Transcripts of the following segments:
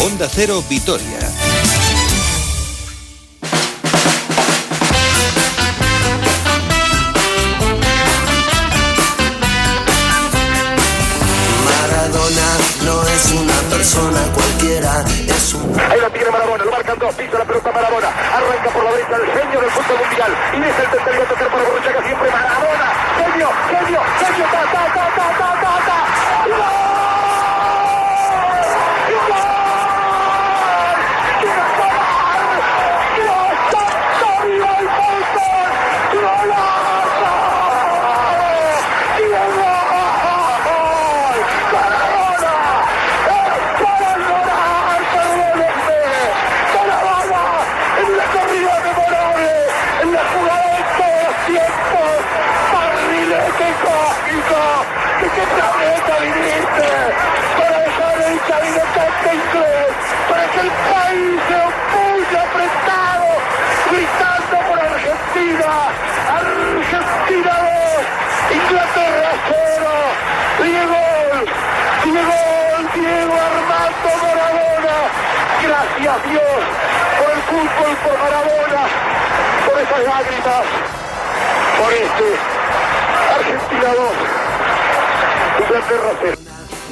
Onda Cero Vitoria. Maradona no es una persona cualquiera, es un... Ahí la tiene Maradona, lo marcan dos, pisa la pelota Maradona, arranca por la derecha el genio del fútbol mundial. Y deja el tercero a tocar para Borruchaga siempre Maradona, genio, genio, genio, ta, ta, ta, ta, ta, tiempos, barrilete cósmico, ¿de qué planeta viniste? Para dejar el camino tanto inglés, para que el país se opulle apretado, gritando por Argentina, Argentina 2, Inglaterra 0, Diego, Diego, Diego Armando Maradona, gracias Dios por el fútbol, por Maradona, por esas lágrimas, por este Argentina 2, Inglaterra 0.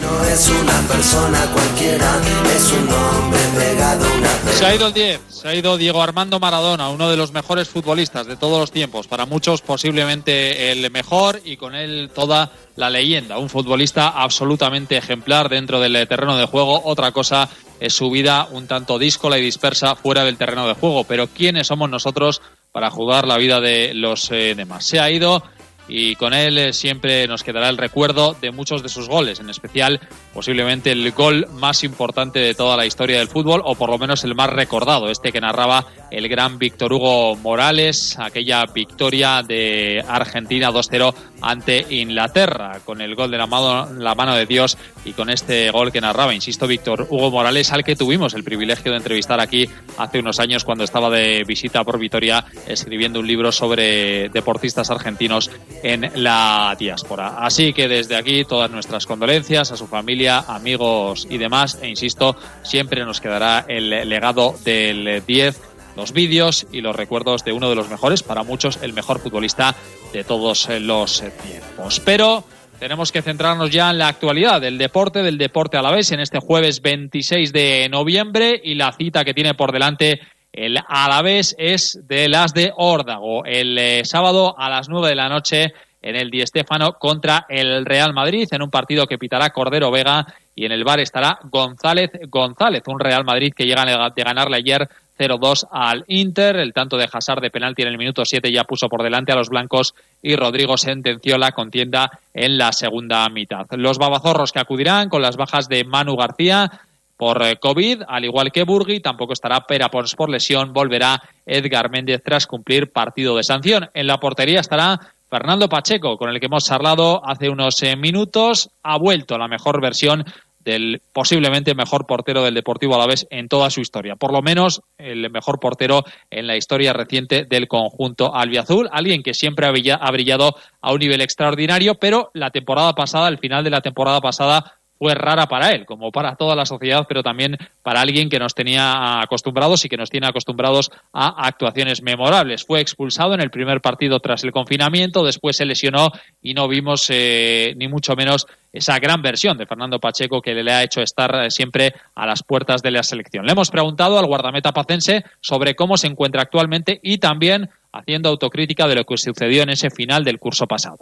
No es una persona cualquiera, es un hombre pegado a una persona. Se ha ido el 10, se ha ido Diego Armando Maradona, uno de los mejores futbolistas de todos los tiempos, para muchos posiblemente el mejor y con él toda la leyenda, un futbolista absolutamente ejemplar dentro del terreno de juego, otra cosa es su vida un tanto díscola y dispersa fuera del terreno de juego, pero ¿quiénes somos nosotros para jugar la vida de los eh, demás? Se ha ido y con él eh, siempre nos quedará el recuerdo de muchos de sus goles, en especial posiblemente el gol más importante de toda la historia del fútbol, o por lo menos el más recordado, este que narraba el gran Víctor Hugo Morales, aquella victoria de Argentina 2-0 ante Inglaterra, con el gol de la mano, la mano de Dios y con este gol que narraba, insisto, Víctor Hugo Morales, al que tuvimos el privilegio de entrevistar aquí hace unos años cuando estaba de visita por Vitoria escribiendo un libro sobre deportistas argentinos en la diáspora. Así que desde aquí todas nuestras condolencias a su familia, amigos y demás, e insisto, siempre nos quedará el legado del 10 los vídeos y los recuerdos de uno de los mejores, para muchos el mejor futbolista de todos los tiempos. Pero tenemos que centrarnos ya en la actualidad del deporte, del deporte a la vez, en este jueves 26 de noviembre y la cita que tiene por delante el Alavés es de las de Órdago. El eh, sábado a las 9 de la noche en el Di Stéfano contra el Real Madrid en un partido que pitará Cordero Vega y en el bar estará González González, un Real Madrid que llega de ganarle ayer 0-2 al Inter. El tanto de Hazard de penalti en el minuto 7 ya puso por delante a los blancos y Rodrigo sentenció la contienda en la segunda mitad. Los babazorros que acudirán con las bajas de Manu García por eh, COVID, al igual que Burgui, tampoco estará Pera Pons por lesión, volverá Edgar Méndez tras cumplir partido de sanción. En la portería estará Fernando Pacheco, con el que hemos charlado hace unos eh, minutos, ha vuelto la mejor versión del posiblemente mejor portero del Deportivo Alavés en toda su historia. Por lo menos el mejor portero en la historia reciente del conjunto albiazul. Alguien que siempre ha brillado a un nivel extraordinario, pero la temporada pasada, al final de la temporada pasada, fue rara para él, como para toda la sociedad, pero también para alguien que nos tenía acostumbrados y que nos tiene acostumbrados a actuaciones memorables. Fue expulsado en el primer partido tras el confinamiento, después se lesionó y no vimos eh, ni mucho menos esa gran versión de Fernando Pacheco que le ha hecho estar siempre a las puertas de la selección. Le hemos preguntado al guardameta pacense sobre cómo se encuentra actualmente y también haciendo autocrítica de lo que sucedió en ese final del curso pasado.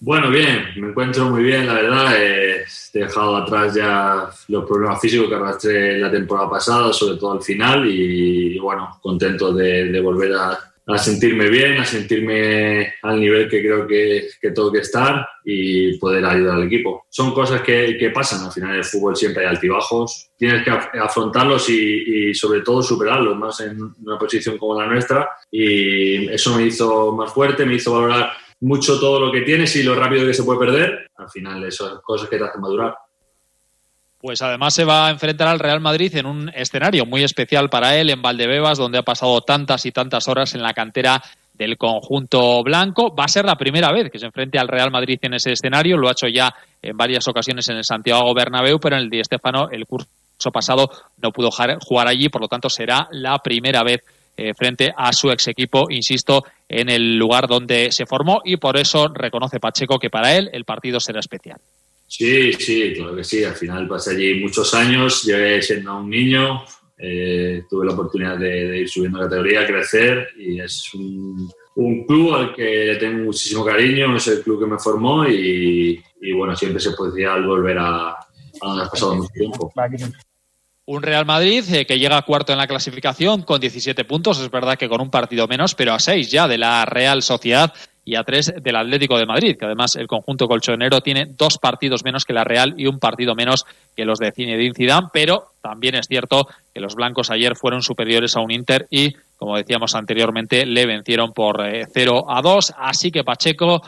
Bueno, bien, me encuentro muy bien, la verdad. he dejado atrás ya los problemas físicos que arrastré la temporada pasada, sobre todo al final, y bueno, contento de, volver a, sentirme bien, a sentirme al nivel que creo que, que, tengo que estar y poder ayudar al equipo. Son cosas que, pasan, al final el fútbol siempre hay altibajos, tienes que afrontarlos y, y sobre todo superarlos, más en una posición como la nuestra, y eso me hizo más fuerte, me hizo valorar mucho todo lo que tienes y lo rápido que se puede perder, al final eso son cosas que te hacen madurar. Pues además se va a enfrentar al Real Madrid en un escenario muy especial para él, en Valdebebas, donde ha pasado tantas y tantas horas en la cantera del conjunto blanco. Va a ser la primera vez que se enfrente al Real Madrid en ese escenario. Lo ha hecho ya en varias ocasiones en el Santiago Bernabéu, pero en el Di Stéfano el curso curso pasado no pudo jugar allí, por lo tanto será la primera vez eh, frente a su ex equipo, insisto, en el lugar donde se formó y por eso reconoce Pacheco que para él el partido será especial. Sí, sí, claro que sí. Al final pasé allí muchos años, llegué siendo un niño, eh, tuve la oportunidad de, ir subiendo categoría, crecer y es un, club al que tengo muchísimo cariño, es el club que me formó y, bueno, siempre se podía volver a, a donde has pasado mucho tiempo. Un Real Madrid eh, que llega cuarto en la clasificación con 17 puntos, es verdad que con un partido menos, pero a seis ya de la Real Sociedad y a tres del Atlético de Madrid, que además el conjunto colchonero tiene dos partidos menos que la Real y un partido menos que los de Zinedine Zidane, pero también es cierto que los blancos ayer fueron superiores a un Inter y, como decíamos anteriormente, le vencieron por 0 eh, a 2, así que Pacheco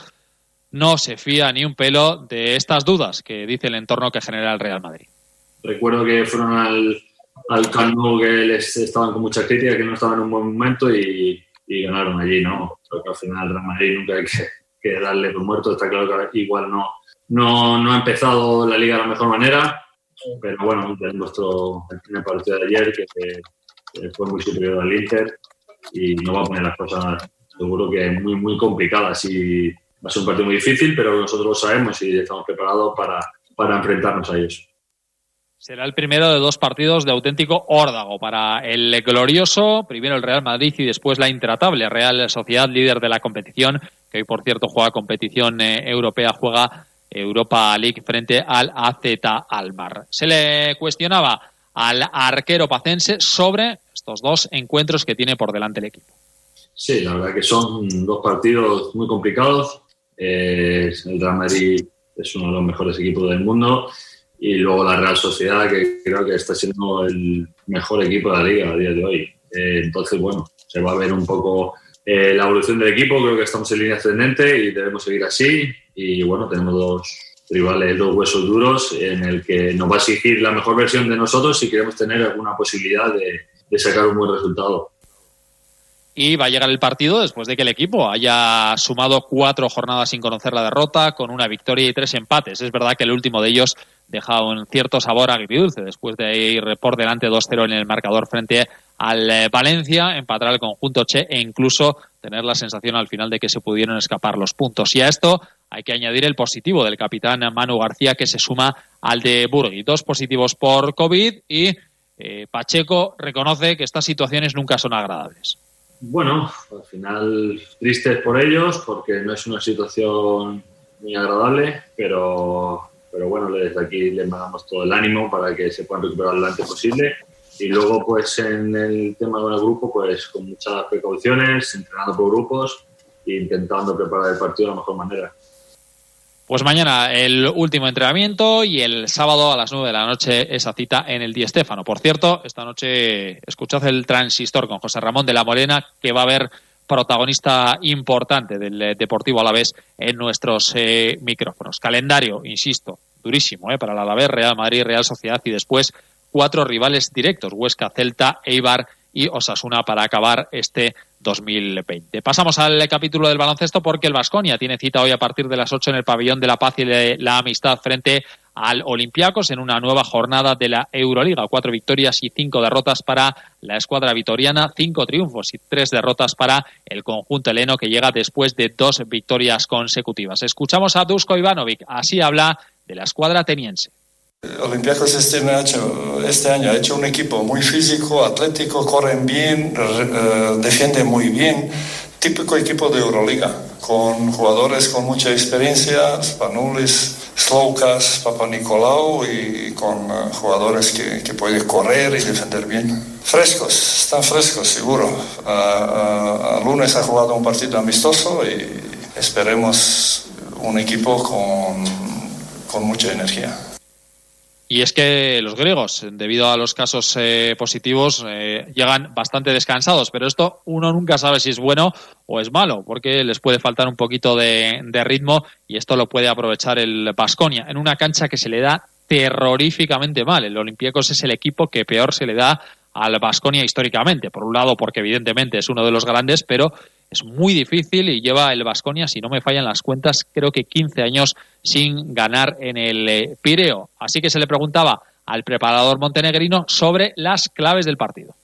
no se fía ni un pelo de estas dudas que dice el entorno que genera el Real Madrid. Recuerdo que fueron al, al que les estaban con mucha crítica, que no estaban en un buen momento y, ganaron allí, ¿no? Creo que al final Real Madrid nunca hay que, darle por muerto. Está claro que igual no, no, no ha empezado la liga de la mejor manera, pero bueno, en nuestro primer partido de ayer, que, fue muy superior al Inter y no va a poner las cosas seguro que muy, muy complicadas. Y va a ser un partido muy difícil, pero nosotros lo sabemos y estamos preparados para, para enfrentarnos a ellos. Será el primero de dos partidos de auténtico órdago para el glorioso, primero el Real Madrid y después la intratable Real Sociedad, líder de la competición, que hoy por cierto juega competición eh, europea, juega Europa League frente al AZ Almar. Se le cuestionaba al arquero pacense sobre estos dos encuentros que tiene por delante el equipo. Sí, la verdad que son dos partidos muy complicados. Eh, el Real Madrid es uno de los mejores equipos del mundo y luego la Real Sociedad, que creo que está siendo el mejor equipo de la liga a día de hoy. Eh, entonces, bueno, se va a ver un poco eh, la evolución del equipo, creo que estamos en línea ascendente y debemos seguir así. Y bueno, tenemos dos rivales, dos huesos duros, en el que nos va a exigir la mejor versión de nosotros si queremos tener alguna posibilidad de, de sacar un buen resultado y va a llegar el partido después de que el equipo haya sumado cuatro jornadas sin conocer la derrota, con una victoria y tres empates. Es verdad que el último de ellos deja un cierto sabor agridulce después de ir por delante 2-0 en el marcador frente al eh, Valencia, empatar al conjunto Che e incluso tener la sensación al final de que se pudieron escapar los puntos. Y a esto hay que añadir el positivo del capitán Manu García que se suma al de Burgui. Dos positivos por COVID y eh, Pacheco reconoce que estas situaciones nunca son agradables. Bueno, al final tristes por ellos porque no es una situación muy agradable, pero pero bueno, desde aquí les mandamos todo el ánimo para que se puedan recuperar lo antes posible. Y luego, pues en el tema del grupo, pues con muchas precauciones, entrenando por grupos e intentando preparar el partido de la mejor manera. Pues mañana el último entrenamiento y el sábado a las 9 de la noche esa cita en el Di Stéfano. Por cierto, esta noche escuchad el transistor con José Ramón de la Morena que va a haber protagonista importante del eh, Deportivo Alavés en nuestros eh, micrófonos. Calendario, insisto, durísimo eh, para el Alavés, Real Madrid, Real Sociedad y después cuatro rivales directos, Huesca, Celta, Eibar y Osasuna para acabar este 2020. Pasamos al capítulo del baloncesto porque el Vasconia tiene cita hoy a partir de las 8 en el pabellón de la paz y de la amistad frente al Olympiacos en una nueva jornada de la Euroliga. Cuatro victorias y cinco derrotas para la escuadra vitoriana, cinco triunfos y tres derrotas para el conjunto heleno que llega después de dos victorias consecutivas. Escuchamos a Dusko Ivanovic, así habla de la escuadra teniense. Olympiacos este, este año ha hecho un equipo muy físico, atlético, corren bien, eh, defienden muy bien, típico equipo de Euroliga, con jugadores con mucha experiencia, Spanulis, Sloukas, Papa Nicolau y con eh, jugadores que, pueden correr y defender bien. Frescos, están frescos, seguro. Lunes ha jugado un partido amistoso y esperemos un equipo con, con mucha energía. Y es que los griegos, debido a los casos eh, positivos, eh, llegan bastante descansados, pero esto uno nunca sabe si es bueno o es malo, porque les puede faltar un poquito de, ritmo y esto lo puede aprovechar el Basconia en una cancha que se le da terroríficamente mal. El Olympiacos es el equipo que peor se le da al Basconia históricamente. Por un lado, porque evidentemente es uno de los grandes, pero es muy difícil y lleva el Basconia, si no me fallan las cuentas, creo que 15 años sin ganar en el eh, Pireo. Así que se le preguntaba al preparador montenegrino sobre las claves del partido.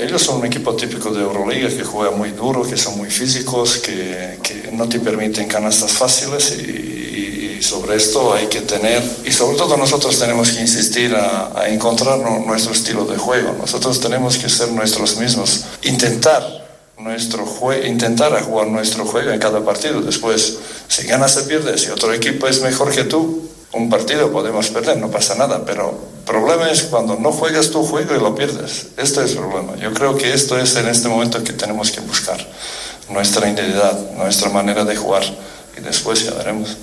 Ellos son un equipo típico de Euroliga que juega muy duro, que son muy físicos, que, no te permiten canastas fáciles y, y, sobre esto hay que tener, y sobre todo nosotros tenemos que insistir a, a encontrar nuestro estilo de juego. Nosotros tenemos que ser nuestros mismos, intentar nuestro juego, intentar jugar nuestro juego en cada partido. Después, si ganas o pierdes, si otro equipo es mejor que tú, un partido podemos perder, no pasa nada, pero el problema es cuando no juegas tu juego y lo pierdes. Este es el problema. Yo creo que esto es en este momento que tenemos que buscar nuestra identidad, nuestra manera de jugar y después ya veremos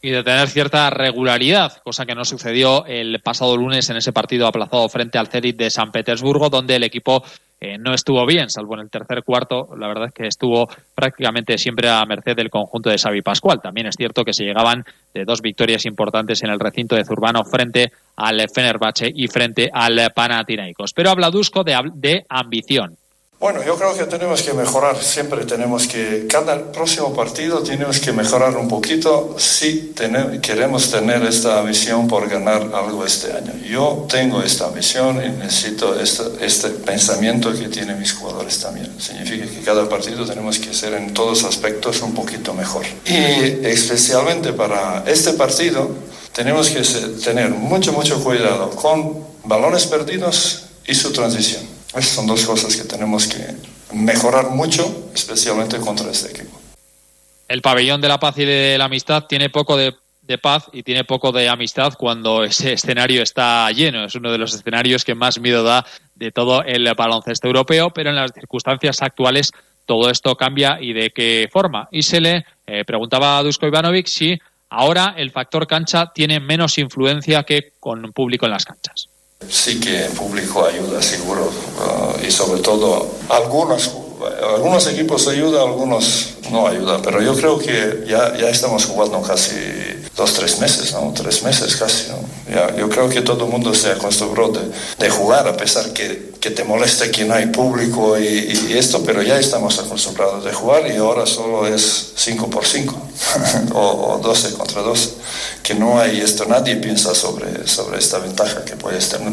y de tener cierta regularidad, cosa que no sucedió el pasado lunes en ese partido aplazado frente al Zenit de San Petersburgo, donde el equipo eh, no estuvo bien, salvo en el tercer cuarto. La verdad es que estuvo prácticamente siempre a merced del conjunto de Xavi Pascual. También es cierto que se llegaban de dos victorias importantes en el recinto de Zurbano frente al Fenerbahce y frente al Panathinaikos. Pero habla Dusko de, de ambición. Bueno, yo creo que tenemos que mejorar, siempre tenemos que, cada próximo partido tenemos que mejorar un poquito si tener, queremos tener esta visión por ganar algo este año. Yo tengo esta visión y necesito este, este pensamiento que tienen mis jugadores también. Significa que cada partido tenemos que ser en todos aspectos un poquito mejor. Y especialmente para este partido tenemos que tener mucho, mucho cuidado con balones perdidos y su transición esas son dos cosas que tenemos que mejorar mucho, especialmente contra este equipo. El pabellón de la paz y de la amistad tiene poco de, paz y tiene poco de amistad cuando ese escenario está lleno. Es uno de los escenarios que más miedo da de todo el baloncesto europeo, pero en las circunstancias actuales todo esto cambia y de qué forma. Y se le eh, preguntaba a Dusko Ivanovic si ahora el factor cancha tiene menos influencia que con público en las canchas. Sí que público ayuda, seguro, uh, y sobre todo algunos, algunos equipos ayudan, algunos no ayudan, pero yo creo que ya, ya estamos jugando casi dos, tres meses, ¿no? Tres meses casi. Ya, yo creo que todo el mundo se acostumbró de, jugar, a pesar que, que, te molesta que no hay público y, y, esto, pero ya estamos acostumbrados de jugar y ahora solo es 5 por 5 o, o 12 contra 12, que no hay esto, nadie piensa sobre, sobre esta ventaja que puedes tener.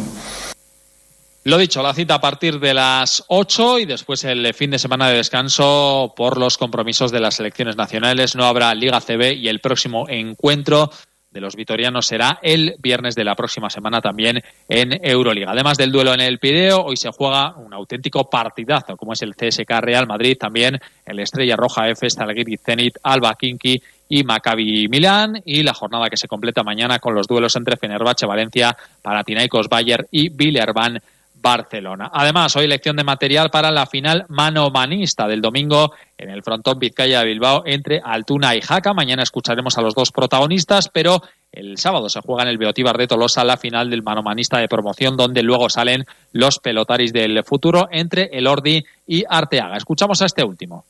Lo dicho, la cita a partir de las 8 y después el fin de semana de descanso por los compromisos de las selecciones nacionales. No habrá Liga CB y el próximo encuentro de los vitorianos será el viernes de la próxima semana también en Euroliga. Además del duelo en el Pireo, hoy se juega un auténtico partidazo, como es el CSK Real Madrid, también el Estrella Roja F, Stalgiris Zenit, Alba Kinki y Maccabi Milán y la jornada que se completa mañana con los duelos entre Fenerbahce Valencia, Panathinaikos Bayer y Villerban Barcelona. Además, hoy lección de material para la final manomanista del domingo en el frontón Vizcaya de Bilbao entre Altuna y Jaca. Mañana escucharemos a los dos protagonistas, pero el sábado se juega en el Beotíbar de Tolosa la final del manomanista de promoción, donde luego salen los pelotaris del futuro entre el Ordi y Arteaga. Escuchamos a este último.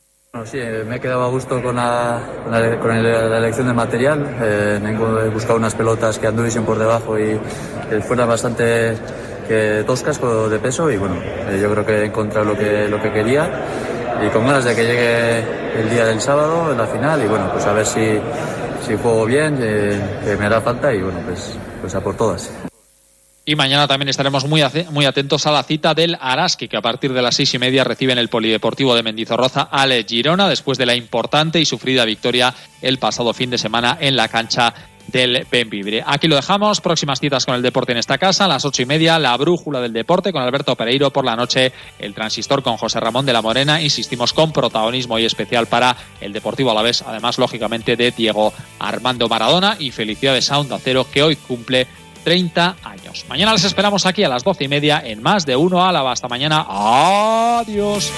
Sí, me he quedado a gusto con la, elección de material. Eh, he buscado unas pelotas que anduviesen por debajo y que fueran bastante que dos cascos de peso y bueno, eh, yo creo que he encontrado lo que, lo que quería y con ganas de que llegue el día del sábado, en la final y bueno, pues a ver si, si juego bien, eh, que me hará falta y bueno, pues, pues a por todas. Y mañana también estaremos muy, muy atentos a la cita del Araski, que a partir de las seis y media recibe en el Polideportivo de Mendizorroza al Girona, después de la importante y sufrida victoria el pasado fin de semana en la cancha del Benvibre. Aquí lo dejamos. Próximas citas con el deporte en esta casa. A las ocho y media, la brújula del deporte con Alberto Pereiro. Por la noche, el transistor con José Ramón de la Morena. Insistimos con protagonismo y especial para el Deportivo Alavés. Además, lógicamente, de Diego Armando Maradona. Y felicidades a Onda Cero, que hoy cumple 30 años. Mañana les esperamos aquí a las doce y media en más de uno Álava. Hasta mañana. Adiós.